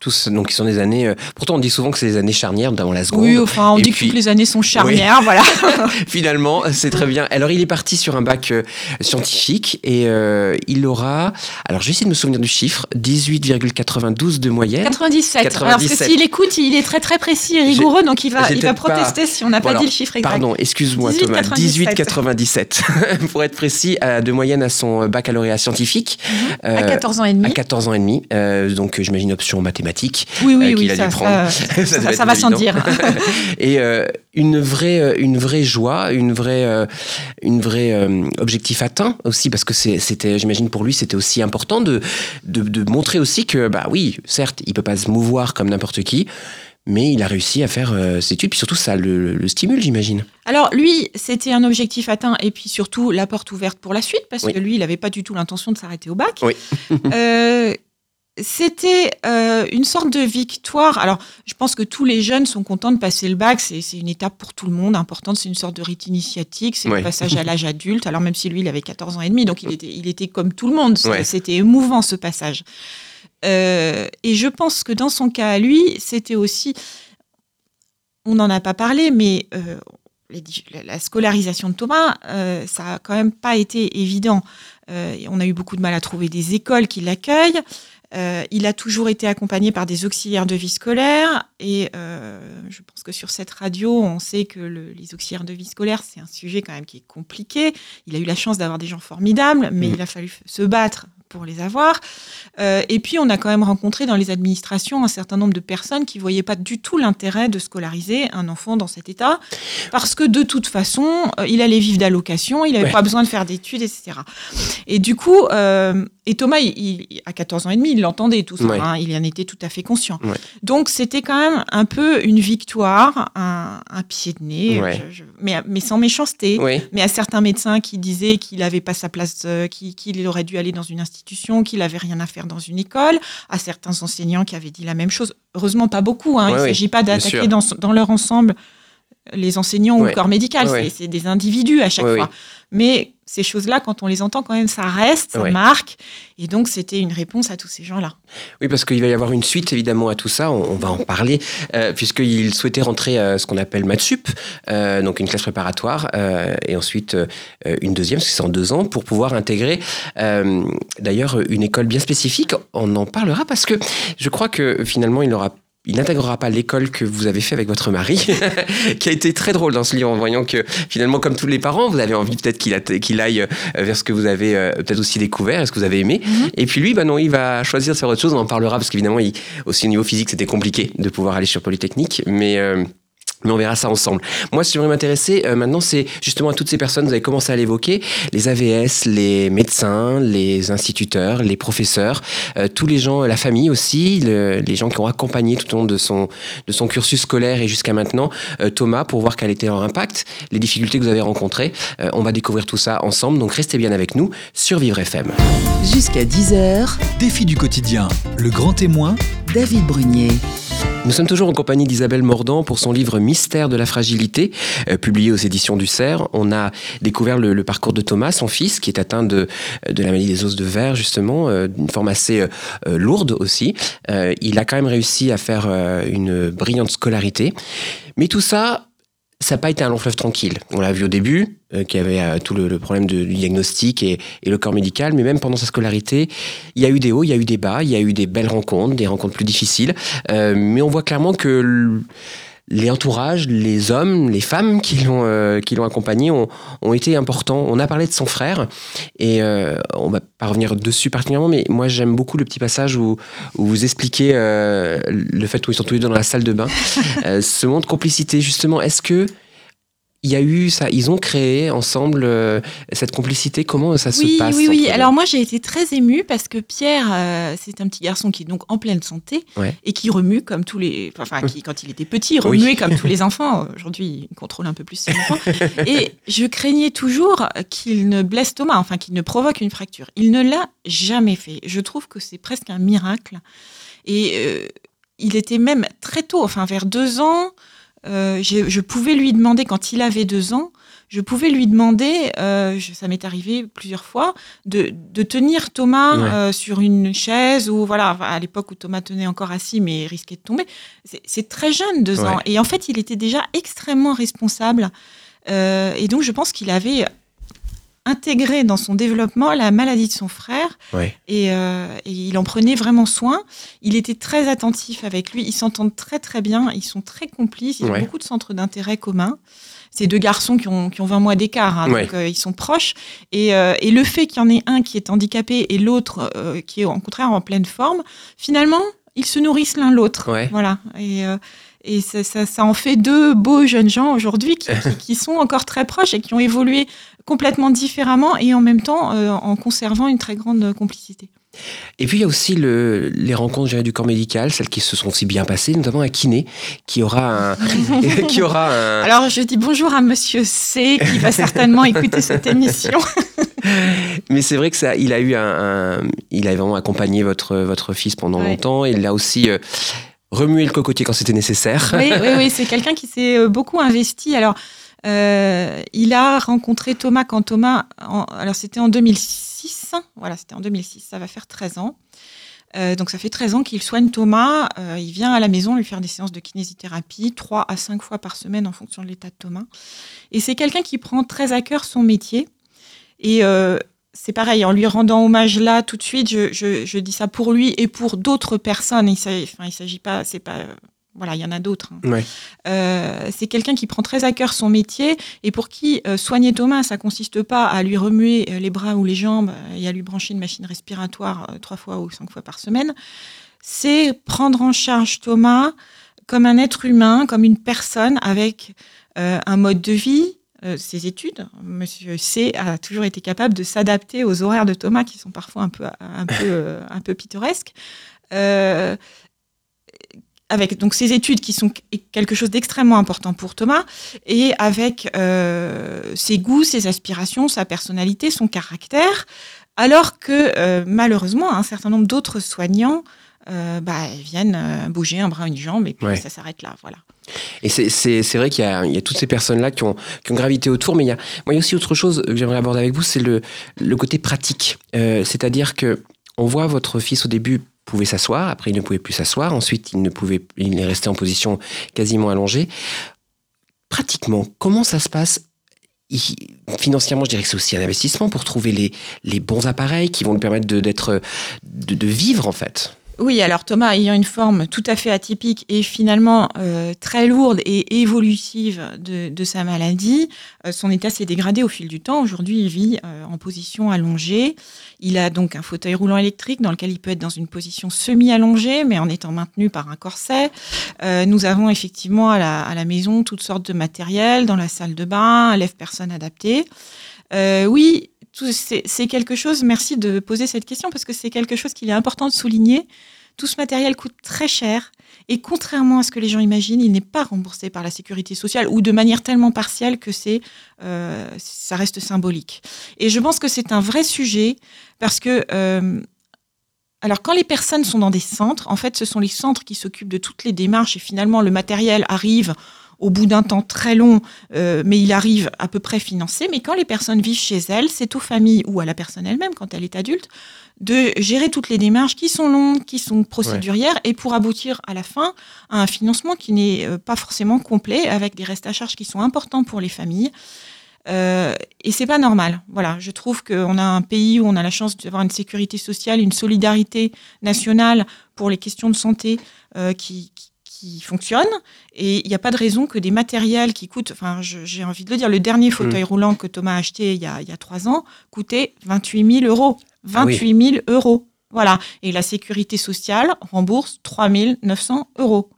Tous, donc, ils sont des années. euh, pourtant, on dit souvent que c'est des années charnières, notamment la seconde. Oui, enfin, on Et dit puis- que toutes les années sont charnières, voilà. Finalement, c'est très bien. Alors, il est parti sur un bac euh, scientifique et euh, il aura. Alors, je vais essayer de me souvenir du chiffre 18,92 de moyenne. 97. Alors, parce que 97. s'il écoute, il est très très précis et rigoureux, donc il va, il va pas- protester si on n'a pas Voilà. dit le chiffre exact. Pardon, excuse-moi 18,97. Thomas, 18,97 pour être précis, euh, de moyenne à son baccalauréat scientifique. à euh, 14 ans et demi. à 14 ans et demi, euh, donc euh, j'imagine option mathématiques. Oui, oui, euh, oui, a ça, dû prendre. ça, va sans dire. Et une vraie, une vraie joie, une vraie, une vraie objectif atteint aussi, parce que c'était, j'imagine pour lui, c'était aussi important de, de, de montrer aussi que, bah oui, certes, il peut pas se mouvoir comme n'importe qui, mais il a réussi à faire euh, ses études, puis surtout ça le, le stimule, j'imagine. Alors lui, c'était un objectif atteint et puis surtout la porte ouverte pour la suite parce Oui. que lui, il n'avait pas du tout l'intention de s'arrêter au bac. Oui. Euh, c'était euh, une sorte de victoire. Alors, je pense que tous les jeunes sont contents de passer le bac. C'est une étape pour tout le monde importante. C'est une sorte de rite initiatique. C'est le passage à l'âge adulte. Alors, même si lui, il avait 14 ans et demi, donc il était, il était comme tout le monde. Ouais. C'était émouvant, ce passage. Euh, et je pense que dans son cas à lui, c'était aussi... On n'en a pas parlé, mais euh, les la- la scolarisation de Thomas, euh, ça a quand même pas été évident. On a eu beaucoup de mal à trouver des écoles qui l'accueillent. Il a toujours été accompagné par des auxiliaires de vie scolaire. Et je pense que sur cette radio, on sait que le, les auxiliaires de vie scolaire, c'est un sujet quand même qui est compliqué. Il a eu la chance d'avoir des gens formidables, mais Mm. il a fallu se battre pour les avoir. Euh, et puis, on a quand même rencontré dans les administrations un certain nombre de personnes qui voyaient pas du tout l'intérêt de scolariser un enfant dans cet état, parce que de toute façon, euh, il allait vivre d'allocation, il n'avait Ouais. pas besoin de faire d'études, etc. Et du coup, euh, et Thomas, il, il- à 14 ans et demi, il l'entendait tout ça, Ouais. hein, il en était tout à fait conscient. Ouais. Donc, c'était quand même un peu une victoire, un, un pied de nez, Ouais. je- je- mais, mais sans méchanceté. Mais à certains médecins qui disaient qu'il n'avait pas sa place, qu'il qu'il aurait dû aller dans une institution, qu'il n'avait rien à faire dans une école, à certains enseignants qui avaient dit la même chose. Heureusement, pas beaucoup. Hein. Ouais, Il ne s'agit pas d'attaquer dans, dans leur ensemble les enseignants ou le corps médical. Ouais. C'est- des individus à chaque fois. Mais ces choses-là, quand on les entend, quand même, ça reste, ça Ouais. marque. Et donc, c'était une réponse à tous ces gens-là. Oui, parce qu'il va y avoir une suite évidemment à tout ça, on, on va en parler, euh, puisqu'il souhaitait rentrer à ce qu'on appelle Matsup, euh, donc une classe préparatoire, euh, et ensuite euh, une deuxième, parce que c'est en deux ans, pour pouvoir intégrer euh, d'ailleurs une école bien spécifique. On en parlera parce que je crois que finalement il aura il n'intégrera pas l'école que vous avez fait avec votre mari, qui a été très drôle dans ce livre en voyant que finalement, comme tous les parents, vous avez envie peut-être qu'il aille euh, vers ce que vous avez euh, peut-être aussi découvert, ce que vous avez aimé. Mhm. Et puis lui, bah non, il va choisir de faire autre chose. On en parlera parce qu'évidemment, il- aussi au niveau physique, c'était compliqué de pouvoir aller sur Polytechnique. Mais, euh, mais on verra ça ensemble. Moi, ce qui j'aimerais m'intéresser euh, maintenant, c'est justement à toutes ces personnes, vous avez commencé à l'évoquer, les AVS, les médecins, les instituteurs, les professeurs, euh, tous les gens, la famille aussi, le- les gens qui ont accompagné tout au long de son, de son cursus scolaire et jusqu'à maintenant, euh, Thomas, pour voir quel était leur impact, les difficultés que vous avez rencontrées. Euh, on va découvrir tout ça ensemble, donc restez bien avec nous sur Vivre FM. Jusqu'à 10h, Défi du quotidien, le grand témoin, David Brunier. Nous sommes toujours en compagnie d'Isabelle Mordant pour son livre Mystère de la fragilité, euh, publié aux éditions du Cerf. On a découvert le, parcours de Thomas, son fils, qui est atteint de, la maladie des os de verre, justement, euh, d'une forme assez euh, lourde aussi. Il a quand même réussi à faire une brillante scolarité. Mais tout ça, ça n'a pas été un long fleuve tranquille. On l'a vu au début, euh, qu'il y avait euh, tout le, le problème de- du diagnostic et, et le corps médical, mais même pendant sa scolarité, il y a eu des hauts, il y a eu des bas, il y a eu des belles rencontres, des rencontres plus difficiles, Euh, mais on voit clairement que les entourages, les hommes, les femmes qui l'ont euh, qui l'ont accompagné ont, ont été importants. On a parlé de son frère et euh, on va pas revenir dessus particulièrement, mais moi j'aime beaucoup le petit passage où, où vous expliquez euh, le fait où ils sont tous les deux dans la salle de bain. Euh, ce moment de complicité, justement, est-ce que il y a eu ça Ils ont créé ensemble euh, cette complicité. Comment ça se passe oui, oui. Alors moi, j'ai été très émue parce que Pierre, euh, c'est un petit garçon qui est donc en pleine santé Ouais. et qui remue comme tous les... Enfin, qui, quand il était petit, Oui. remuait comme tous les enfants. Aujourd'hui, il contrôle un peu plus ses enfants. Et je craignais toujours qu'il ne blesse Thomas, enfin qu'il ne provoque une fracture. Il ne l'a jamais fait. Je trouve que c'est presque un miracle. Et euh, il était même très tôt, enfin vers deux ans, euh, je pouvais lui demander, quand il avait deux ans, je pouvais lui demander, euh, je- ça m'est arrivé plusieurs fois, de, de tenir Thomas Ouais. euh, sur une chaise ou voilà, à l'époque où Thomas tenait encore assis mais risquait de tomber. C'est- C'est très jeune, deux Ouais. ans. Et en fait, il était déjà extrêmement responsable. Euh, et donc, je pense qu'il avait intégré dans son développement la maladie de son frère et, euh, et il en prenait vraiment soin. Il était très attentif avec lui. Ils s'entendent très très bien. Ils sont très complices. Ils ont beaucoup de centres d'intérêt communs. C'est deux garçons qui ont, qui ont 20 mois d'écart, hein, donc euh, ils sont proches. Et, euh, et le fait qu'il y en ait un qui est handicapé et l'autre qui est au contraire en pleine forme, finalement, ils se nourrissent l'un l'autre. Voilà. Et, et ça, ça, ça en fait deux beaux jeunes gens aujourd'hui qui, qui- qui sont encore très proches et qui ont évolué complètement différemment et en même temps euh, en conservant une très grande complicité. Et puis il y a aussi le, les rencontres du corps médical, celles qui se sont si bien passées, notamment un kiné qui aura un, qui aura un, Alors je dis bonjour à Monsieur C qui va certainement écouter cette émission. Mais c'est vrai que ça, il a eu un, un- il a vraiment accompagné votre votre fils pendant Ouais. longtemps. Il a aussi euh, remué le cocotier quand c'était nécessaire. Oui, oui, oui, c'est quelqu'un qui s'est euh, beaucoup investi. Alors, euh, il a rencontré Thomas quand Thomas, en- alors c'était en 2006, voilà, c'était en 2006, ça va faire 13 ans. Euh, donc ça fait 13 ans qu'il soigne Thomas. Euh, il vient à la maison lui faire des séances de kinésithérapie, 3 à 5 fois par semaine en fonction de l'état de Thomas. Et c'est quelqu'un qui prend très à cœur son métier. Et c'est pareil, en lui rendant hommage là tout de suite, je, je- je dis ça pour lui et pour d'autres personnes. Il ne s'agit pas, c'est pas voilà, il y en a d'autres. hein. Ouais. Euh, c'est quelqu'un qui prend très à cœur son métier et pour qui euh, soigner Thomas, ça consiste pas à lui remuer euh, les bras ou les jambes et à lui brancher une machine respiratoire trois fois ou cinq fois par semaine. C'est prendre en charge Thomas comme un être humain, comme une personne avec un mode de vie. Euh, ses études, Monsieur C a toujours été capable de s'adapter aux horaires de Thomas qui sont parfois un peu, un peu, euh, un peu pittoresques. Euh, avec donc ces études qui sont quelque chose d'extrêmement important pour Thomas, et avec ses goûts, ses aspirations, sa personnalité, son caractère, alors que malheureusement un certain nombre d'autres soignants bah, viennent bouger un bras, une jambe, et puis Ouais. ça s'arrête là. Voilà. Et c'est- vrai qu'il y, y a toutes ces personnes-là qui ont, qui ont gravité autour, mais il y a, moi, aussi autre chose que j'aimerais aborder avec vous, c'est le, le côté pratique. Euh, C'est-à-dire que on voit votre fils au début pouvait s'asseoir, après il ne pouvait plus s'asseoir, ensuite il ne pouvait, il est resté en position quasiment allongée. Pratiquement, comment ça se passe? Financièrement, je dirais que c'est aussi un investissement pour trouver les, les bons appareils qui vont lui permettre de, de, de vivre en fait. Oui, alors Thomas ayant une forme tout à fait atypique et finalement euh, très lourde et évolutive de, de sa maladie, euh, son état s'est dégradé au fil du temps. Aujourd'hui, il vit euh, en position allongée. Il a donc un fauteuil roulant électrique dans lequel il peut être dans une position semi-allongée, mais en étant maintenu par un corset. Euh, nous avons effectivement à la, à la maison toutes sortes de matériel, dans la salle de bain, lève-personne adapté. Euh, oui, c'est quelque chose, merci de poser cette question, parce que c'est quelque chose qu'il est important de souligner. Tout ce matériel coûte très cher et contrairement à ce que les gens imaginent, il n'est pas remboursé par la sécurité sociale ou de manière tellement partielle que c'est, euh, ça reste symbolique. Et je pense que c'est un vrai sujet parce que, euh, alors quand les personnes sont dans des centres, en fait, ce sont les centres qui s'occupent de toutes les démarches et finalement le matériel arrive au bout d'un temps très long, euh, mais il arrive à peu près financé. Mais quand les personnes vivent chez elles, c'est aux familles ou à la personne elle-même, quand elle est adulte, de gérer toutes les démarches qui sont longues, qui sont procédurières, et pour aboutir à la fin à un financement qui n'est euh, pas forcément complet, avec des restes à charge qui sont importants pour les familles. Euh, et c'est pas normal. Voilà, je trouve qu'on a un pays où on a la chance d'avoir une sécurité sociale, une solidarité nationale pour les questions de santé euh, qui, qui, qui fonctionne. Et il n'y a pas de raison que des matériels qui coûtent, enfin, j'ai envie de le dire, le dernier fauteuil roulant que Thomas a acheté il y a, il y a trois ans coûtait 28 000 euros. Ah oui. 28 000 euros. Voilà. Et la sécurité sociale rembourse 3 900 euros.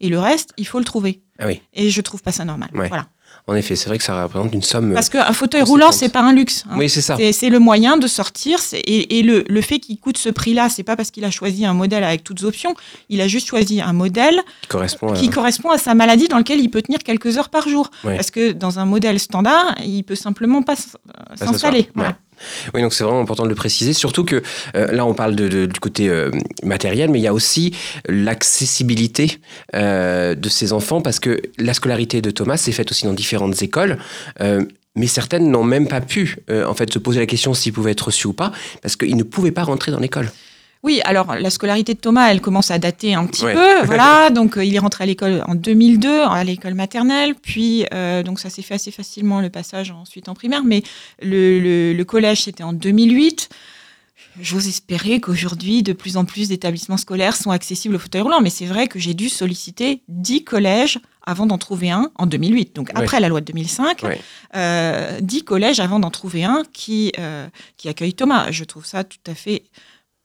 Et le reste, il faut le trouver. Ah oui, Et je trouve pas ça normal. Ouais. Voilà. En effet, c'est vrai que ça représente une somme. Parce qu'un fauteuil roulant, c'est pas un luxe. hein. oui, c'est ça. C'est- le moyen de sortir. Et, et le, le fait qu'il coûte ce prix-là, c'est pas parce qu'il a choisi un modèle avec toutes options. Il a juste choisi un modèle Qui correspond à. qui correspond à sa maladie dans lequel il peut tenir quelques heures par jour. Parce que dans un modèle standard, il peut simplement pas euh, s'installer. Voilà. Ouais. Oui, donc c'est vraiment important de le préciser, surtout que euh, là on parle du côté euh, matériel, mais il y a aussi l'accessibilité euh, de ces enfants parce que la scolarité de Thomas s'est faite aussi dans différentes écoles. mais certaines n'ont même pas pu en fait se poser la question s'ils pouvaient être reçus ou pas parce qu'ils ne pouvaient pas rentrer dans l'école. Oui, alors la scolarité de Thomas, elle commence à dater un petit Ouais. peu, voilà. Donc euh, il est rentré à l'école en 2002, à l'école maternelle, puis euh, donc ça s'est fait assez facilement le passage ensuite en primaire, mais le, le- le collège c'était en 2008. J'ose espérer qu'aujourd'hui, de plus en plus d'établissements scolaires sont accessibles au fauteuil roulant, mais c'est vrai que j'ai dû solliciter 10 collèges avant d'en trouver un en 2008, donc après la loi de 2005, Ouais. euh, 10 collèges avant d'en trouver un qui, euh, qui accueille Thomas. Je trouve ça tout à fait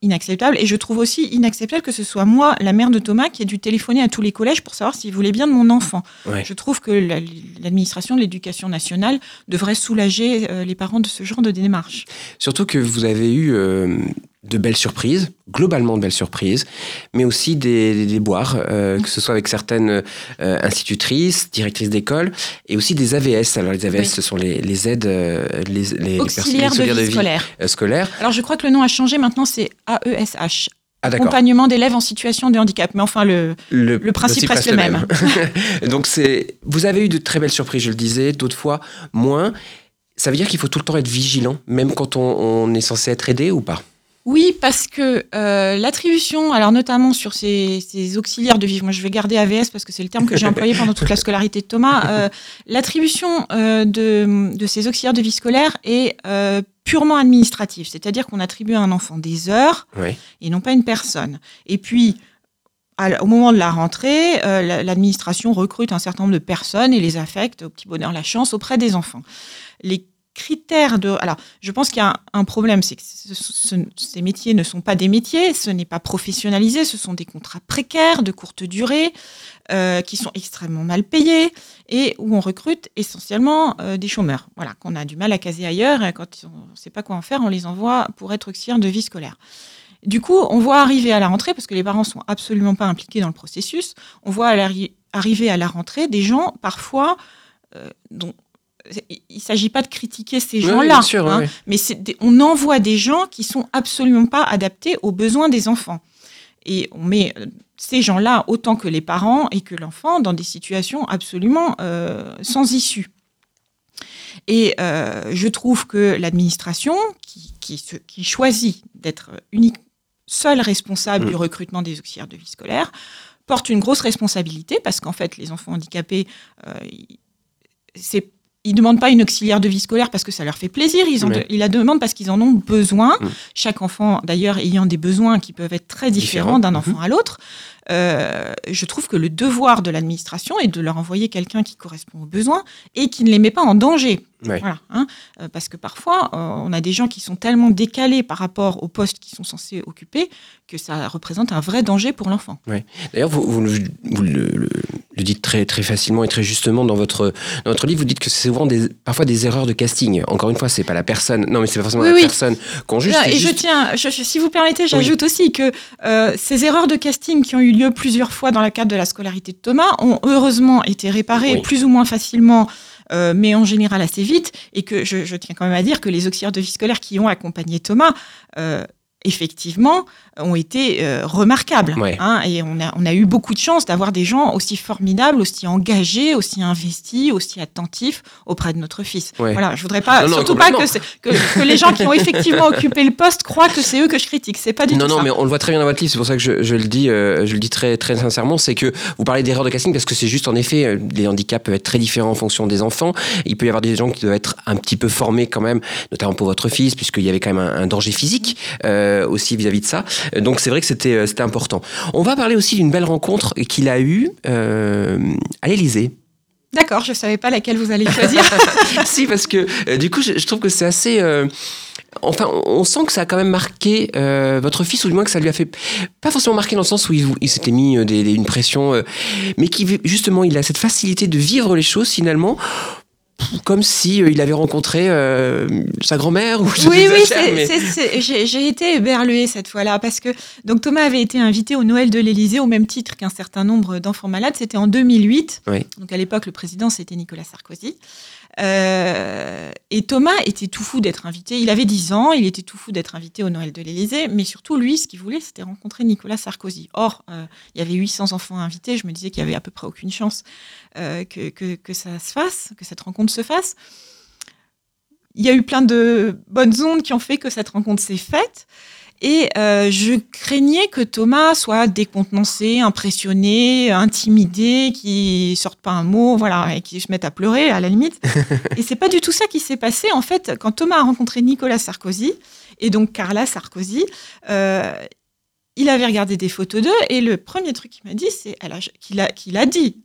inacceptable. Et je trouve aussi inacceptable que ce soit moi, la mère de Thomas, qui ai dû téléphoner à tous les collèges pour savoir s'ils voulaient bien de mon enfant. Ouais. Je trouve que la- l'administration de l'éducation nationale devrait soulager euh, les parents de ce genre de démarche. Surtout que vous avez eu euh, de belles surprises, globalement de belles surprises, mais aussi des, des déboires, euh, que ce soit avec certaines euh, institutrices, directrices d'école, et aussi des AVS. Alors les AVS, Oui. ce sont les, les aides, euh, les, les, les Auxiliaire de vie auxiliaires scolaire. euh, scolaire. Alors je crois que le nom a changé, maintenant c'est AESH. Ah. Accompagnement d'élèves en situation de handicap. Mais enfin, le, Le, le principe reste le même. Donc c'est, vous avez eu de très belles surprises, je le disais, d'autres fois moins. Ça veut dire qu'il faut tout le temps être vigilant, même quand on, on est censé être aidé ou pas? Oui, parce que euh, l'attribution, alors notamment sur ces, ces auxiliaires de vie, moi je vais garder AVS parce que c'est le terme que j'ai employé pendant toute la scolarité de Thomas, euh, l'attribution euh, de, de ces auxiliaires de vie scolaire est euh, purement administrative, c'est-à-dire qu'on attribue à un enfant des heures Oui. et non pas une personne. Et puis, au moment de la rentrée, l'administration recrute un certain nombre de personnes et les affecte au petit bonheur la chance auprès des enfants. Les critères de... Alors, je pense qu'il y a un, problème, c'est que ces métiers ne sont pas des métiers, ce n'est pas professionnalisé, ce sont des contrats précaires de courte durée euh, qui sont extrêmement mal payés et où on recrute essentiellement euh, des chômeurs, voilà, qu'on a du mal à caser ailleurs et quand on ne sait pas quoi en faire, on les envoie pour être auxiliaires de vie scolaire. Du coup, on voit arriver à la rentrée, parce que les parents sont absolument pas impliqués dans le processus, on voit arriver à la rentrée des gens parfois euh, dont il ne s'agit pas de critiquer ces gens-là, hein, mais on envoie des gens qui sont absolument pas adaptés aux besoins des enfants. Et on met euh, ces gens-là, autant que les parents et que l'enfant, dans des situations absolument euh, sans issue. Et euh, je trouve que l'administration, qui, qui, choisit d'être unique, seule responsable du mm. recrutement des auxiliaires de vie scolaire, porte une grosse responsabilité parce qu'en fait, les enfants handicapés, c'est ils demandent pas une auxiliaire de vie scolaire parce que ça leur fait plaisir, ils, ont ils la demandent parce qu'ils en ont besoin. Mm. Chaque enfant, d'ailleurs, ayant des besoins qui peuvent être très différents d'un enfant mm-hmm. à l'autre. Euh, je trouve que le devoir de l'administration est de leur envoyer quelqu'un qui correspond aux besoins et qui ne les met pas en danger. Voilà, hein. euh, parce que parfois, euh, on a des gens qui sont tellement décalés par rapport aux postes qu'ils sont censés occuper que ça représente un vrai danger pour l'enfant. D'ailleurs, vous, vous, le, dites très, très facilement et très justement dans votre, dans votre livre. Vous dites que c'est souvent des, parfois des erreurs de casting. Encore une fois, c'est pas la personne. Non, mais c'est pas forcément la personne qu'on juge. et je tiens, si vous permettez, j'ajoute aussi que ces erreurs de casting qui ont eu lieu plusieurs fois dans le cadre de la scolarité de Thomas ont heureusement été réparées plus ou moins facilement euh, mais en général assez vite, et que je, tiens quand même à dire que les auxiliaires de vie scolaire qui ont accompagné Thomas, euh, effectivement, ont été euh, remarquables. Hein, et on a, on a eu beaucoup de chance d'avoir des gens aussi formidables, aussi engagés, aussi investis, aussi attentifs auprès de notre fils. Voilà, je voudrais pas, surtout pas que, que, que, les gens qui ont effectivement occupé le poste croient que c'est eux que je critique. C'est pas du non, tout non, ça. mais on le voit très bien dans votre livre. C'est pour ça que je, je le dis, euh, je le dis très, très sincèrement, c'est que vous parlez d'erreurs de casting parce que c'est juste en effet, euh, les handicaps peuvent être très différents en fonction des enfants. Il peut y avoir des gens qui doivent être un petit peu formés quand même, notamment pour votre fils, puisqu'il y avait quand même un, danger physique aussi vis-à-vis -vis de ça. Donc c'est vrai que c'était euh, c'était important. On va parler aussi d'une belle rencontre qu'il a eue euh, à l'Élysée. D'accord, je ne savais pas laquelle vous allez choisir. si, parce que euh, du coup, je, trouve que c'est assez. enfin, on sent que ça a quand même marqué votre fils, ou du moins que ça lui a fait. Pas forcément marqué dans le sens où il, s'était mis une pression, mais qui, justement, il a cette facilité de vivre les choses finalement comme si euh, il avait rencontré euh, sa grand-mère ou Oui, oui, j'ai été éberluée cette fois-là parce que donc Thomas avait été invité au Noël de l'Élysée au même titre qu'un certain nombre d'enfants malades. C'était en 2008. Donc à l'époque, le président c'était Nicolas Sarkozy. Euh, et Thomas était tout fou d'être invité. Il avait 10 ans, il était tout fou d'être invité au Noël de l'Élysée, mais surtout, lui, ce qu'il voulait, c'était rencontrer Nicolas Sarkozy. Or, euh, il y avait 800 enfants invités, je me disais qu'il y avait à peu près aucune chance euh, que, que, que, ça se fasse, que cette rencontre se fasse. Il y a eu plein de bonnes ondes qui ont fait que cette rencontre s'est faite. Et euh, je craignais que Thomas soit décontenancé, impressionné, intimidé, qu'il sorte pas un mot, voilà, et qu'il se mette à pleurer à la limite. et c'est pas du tout ça qui s'est passé en fait quand Thomas a rencontré Nicolas Sarkozy et donc Carla Sarkozy. Euh, il avait regardé des photos d'eux et le premier truc qu'il m'a dit, c'est qu'il a, qu'il a dit,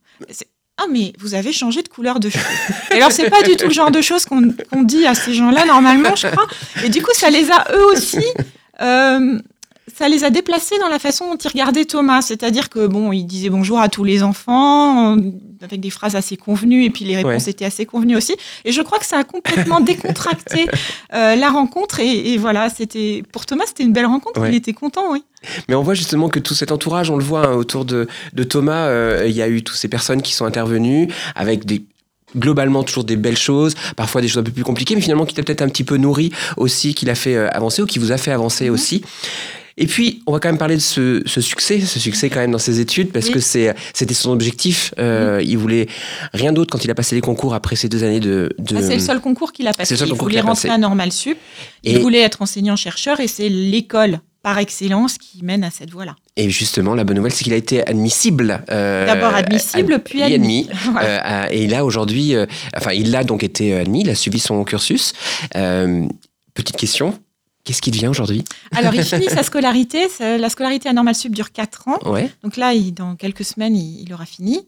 ah mais vous avez changé de couleur de cheveux. Et alors c'est pas du tout le genre de choses qu'on dit à ces gens-là normalement, je crois. Et du coup ça les a eux aussi euh, ça les a déplacés dans la façon dont ils regardaient Thomas. C'est-à-dire que bon, il disait bonjour à tous les enfants avec des phrases assez convenues et puis les réponses étaient assez convenues aussi. Et je crois que ça a complètement décontracté euh, la rencontre. Et, voilà, c'était pour Thomas, c'était une belle rencontre. Il était content, oui. Mais on voit justement que tout cet entourage, on le voit hein, autour de, Thomas, euh, il y a eu toutes ces personnes qui sont intervenues avec des globalement toujours des belles choses, parfois des choses un peu plus compliquées, mais finalement qui t'a peut-être un petit peu nourri aussi, qui l'a fait euh, avancer ou qui vous a fait avancer mhm. aussi. Et puis, on va quand même parler de ce, succès, ce succès quand même dans ses études, parce que c'est, c'était son objectif. Euh, Il voulait rien d'autre quand il a passé les concours après ces deux années de. Ah, c'est le seul concours qu'il a passé. C'est le seul il voulait rentrer à Normal Sup. Il voulait être enseignant-chercheur et c'est l'école par excellence qui mène à cette voie-là. Et justement, la bonne nouvelle, c'est qu'il a été admissible. Euh, D'abord admissible, puis admis. Euh, et là, aujourd'hui, euh, enfin, il a donc été admis, il a suivi son cursus. petite question, Qu'est-ce qui devient aujourd'hui? Alors, il finit sa scolarité. La scolarité à Normal Sup dure 4 ans. Ouais. Donc là, il, dans quelques semaines, il, il aura fini.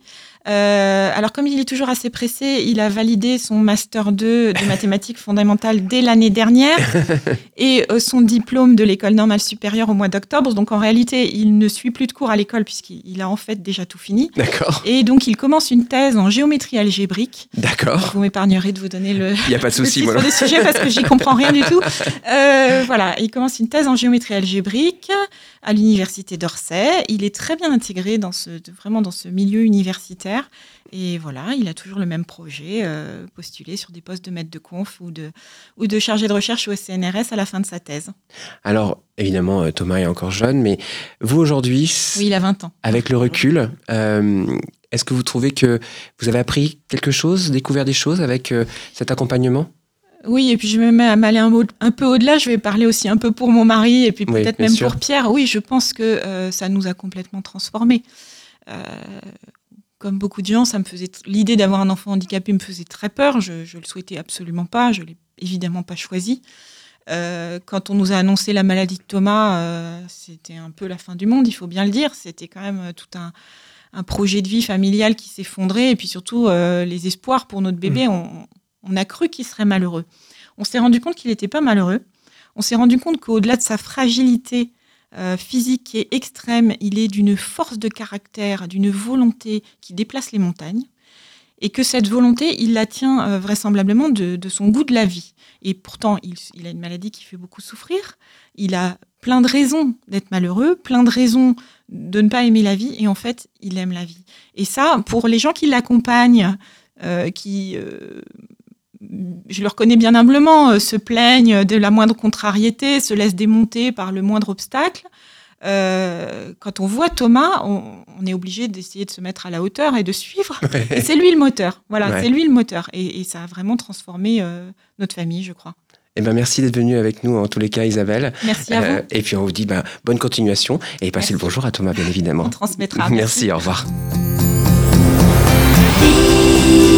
Euh, alors, comme il est toujours assez pressé, il a validé son Master 2 de mathématiques fondamentales dès l'année dernière et euh, son diplôme de l'école normale supérieure au mois d'octobre. Donc, en réalité, il ne suit plus de cours à l'école puisqu'il a en fait déjà tout fini. D'accord. Et donc, il commence une thèse en géométrie algébrique. D'accord. Vous m'épargnerez de vous donner le, Il n'y a pas de le souci, sujets parce que j'y comprends rien du tout. Euh, voilà, il commence une thèse en géométrie algébrique à l'université d'Orsay. Il est très bien intégré dans ce, vraiment dans ce milieu universitaire. Et voilà, il a toujours le même projet, euh, postuler sur des postes de maître de conf ou de, ou de chargé de recherche au CNRS à la fin de sa thèse. Alors, évidemment, euh, Thomas est encore jeune, mais vous aujourd'hui, Oui, il a 20 ans. avec le recul, euh, est-ce que vous trouvez que vous avez appris quelque chose, découvert des choses avec euh, cet accompagnement? Oui, et puis je vais même aller un, un peu au-delà. Je vais parler aussi un peu pour mon mari et puis peut-être même sûr. pour Pierre. Oui, je pense que euh, ça nous a complètement transformés. Euh, comme beaucoup de gens, ça me faisait l'idée d'avoir un enfant handicapé me faisait très peur. Je, je le souhaitais absolument pas. Je l'ai évidemment pas choisi. Euh, quand on nous a annoncé la maladie de Thomas, euh, c'était un peu la fin du monde. Il faut bien le dire. C'était quand même euh, tout un un projet de vie familial qui s'effondrait et puis surtout euh, les espoirs pour notre bébé. On, on a cru qu'il serait malheureux. On s'est rendu compte qu'il n'était pas malheureux. On s'est rendu compte qu'au-delà de sa fragilité physique qui est extrême, il est d'une force de caractère, d'une volonté qui déplace les montagnes. Et que cette volonté, il la tient euh, vraisemblablement de, de son goût de la vie. Et pourtant, il, il a une maladie qui fait beaucoup souffrir. Il a plein de raisons d'être malheureux, plein de raisons de ne pas aimer la vie. Et en fait, il aime la vie. Et ça, pour les gens qui l'accompagnent, euh, qui, euh, je le reconnais bien humblement, euh, se plaignent de la moindre contrariété, se laissent démonter par le moindre obstacle. Euh, quand on voit Thomas, on, on est obligé d'essayer de se mettre à la hauteur et de suivre. Et c'est lui le moteur. Voilà, Ouais. c'est lui le moteur. Et, et ça a vraiment transformé euh, notre famille, je crois. Eh ben, merci d'être venu avec nous, en tous les cas, Isabelle. Merci à Euh, vous. et puis, on vous dit ben, bonne continuation et passez Merci. le bonjour à Thomas, bien évidemment. On transmettra. merci au revoir. Merci.